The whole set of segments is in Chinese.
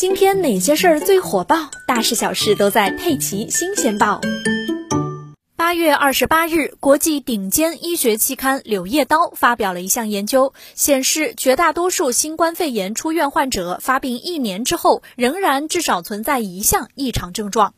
今天哪些事儿最火爆？大事小事都在《佩奇新鲜报》。八月二十八日，国际顶尖医学期刊《柳叶刀》发表了一项研究，显示绝大多数新冠肺炎出院患者发病一年之后，仍然至少存在一项异常症状。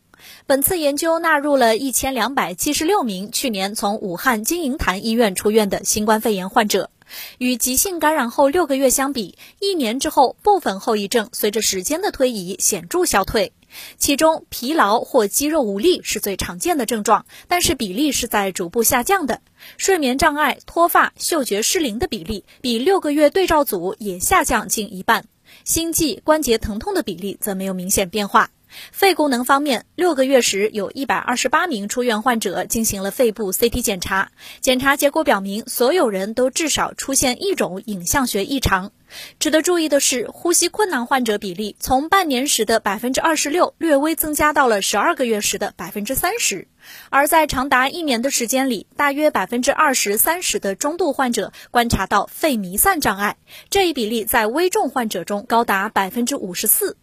本次研究纳入了一千两百七十六名去年从武汉金银潭医院出院的新冠肺炎患者。与急性感染后六个月相比，一年之后部分后遗症随着时间的推移显著消退。其中，疲劳或肌肉无力是最常见的症状，但是比例是在逐步下降的。睡眠障碍、脱发、嗅觉失灵的比例比六个月对照组也下降近一半。心悸、关节疼痛的比例则没有明显变化。肺功能方面，六个月时有一百二十八名出院患者进行了肺部 CT 检查，检查结果表明，所有人都至少出现一种影像学异常。值得注意的是，呼吸困难患者比例从半年时的百分之二十六略微增加到了十二个月时的百分之三十，而在长达一年的时间里，大约百分之二十三十的中度患者观察到肺弥散障碍，这一比例在危重患者中高达百分之五十四。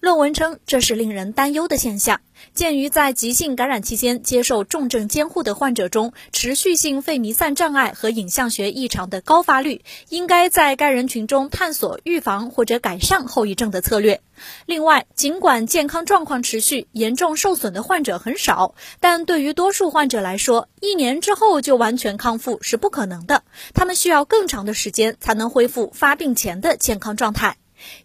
论文称，这是令人担忧的现象。鉴于在急性感染期间接受重症监护的患者中，持续性肺弥散障碍和影像学异常的高发率，应该在该人群中探索预防或者改善后遗症的策略。另外，尽管健康状况持续严重受损的患者很少，但对于多数患者来说，一年之后就完全康复是不可能的。他们需要更长的时间才能恢复发病前的健康状态。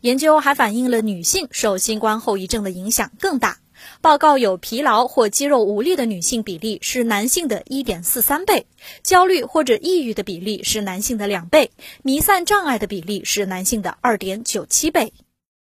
研究还反映了女性受新冠后遗症的影响更大。报告有疲劳或肌肉无力的女性比例是男性的一点四三倍，焦虑或者抑郁的比例是男性的两倍，弥散障碍的比例是男性的二点九七倍。